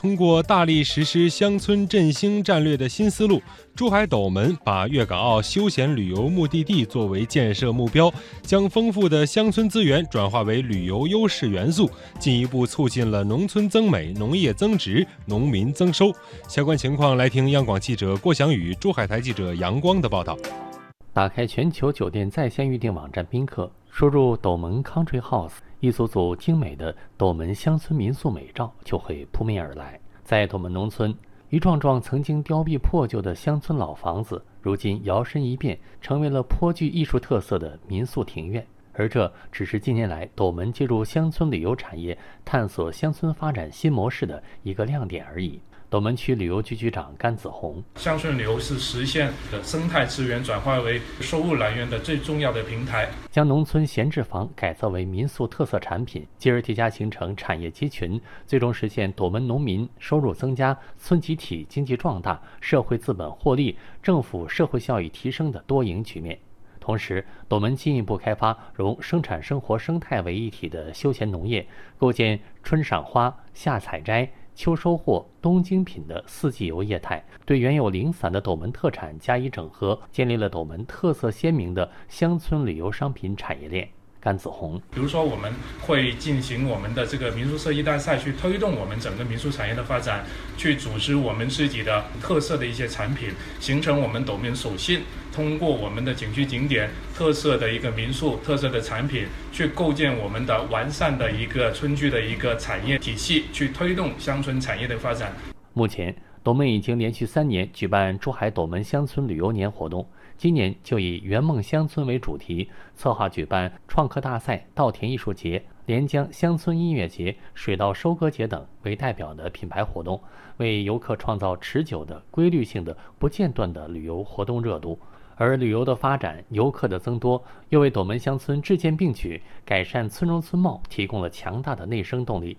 通过大力实施乡村振兴战略的新思路，珠海斗门把粤港澳休闲旅游目的地作为建设目标，将丰富的乡村资源转化为旅游优势元素，进一步促进了农村增美、农业增值、农民增收。相关情况，来听央广记者郭翔宇、珠海台记者杨光的报道。打开全球酒店在线预订网站宾客，输入“斗门 Country House”，一组组精美的斗门乡村民宿美照就会扑面而来。在斗门农村，一幢幢曾经凋敝破旧的乡村老房子，如今摇身一变，成为了颇具艺术特色的民宿庭院。而这只是近年来斗门进入乡村旅游产业、探索乡村发展新模式的一个亮点而已。斗门区旅游局局长甘子红：乡村旅游是实现的生态资源转化为收入来源的最重要的平台。将农村闲置房改造为民宿特色产品，继而叠加形成产业集群，最终实现斗门农民收入增加、村集体经济壮大、社会资本获利、政府社会效益提升的多赢局面。同时，斗门进一步开发融生产生活生态为一体的休闲农业，构建春赏花、夏采摘。秋收获、冬精品的四季游业态，对原有零散的斗门特产加以整合，建立了斗门特色鲜明的乡村旅游商品产业链。甘子红，比如说我们会进行我们的这个民宿设计大赛，去推动我们整个民宿产业的发展，去组织我们自己的特色的一些产品，形成我们斗门手信。通过我们的景区景点特色的一个民宿特色的产品，去构建我们的完善的一个村居的一个产业体系，去推动乡村产业的发展。目前。斗门已经连续三年举办珠海斗门乡村旅游年活动，今年就以圆梦乡村为主题，策划举办创客大赛、稻田艺术节、连江乡村音乐节、水稻收割节等为代表的品牌活动，为游客创造持久的、规律性的、不间断的旅游活动热度。而旅游的发展、游客的增多，又为斗门乡村治建并举、改善村容村貌提供了强大的内生动力。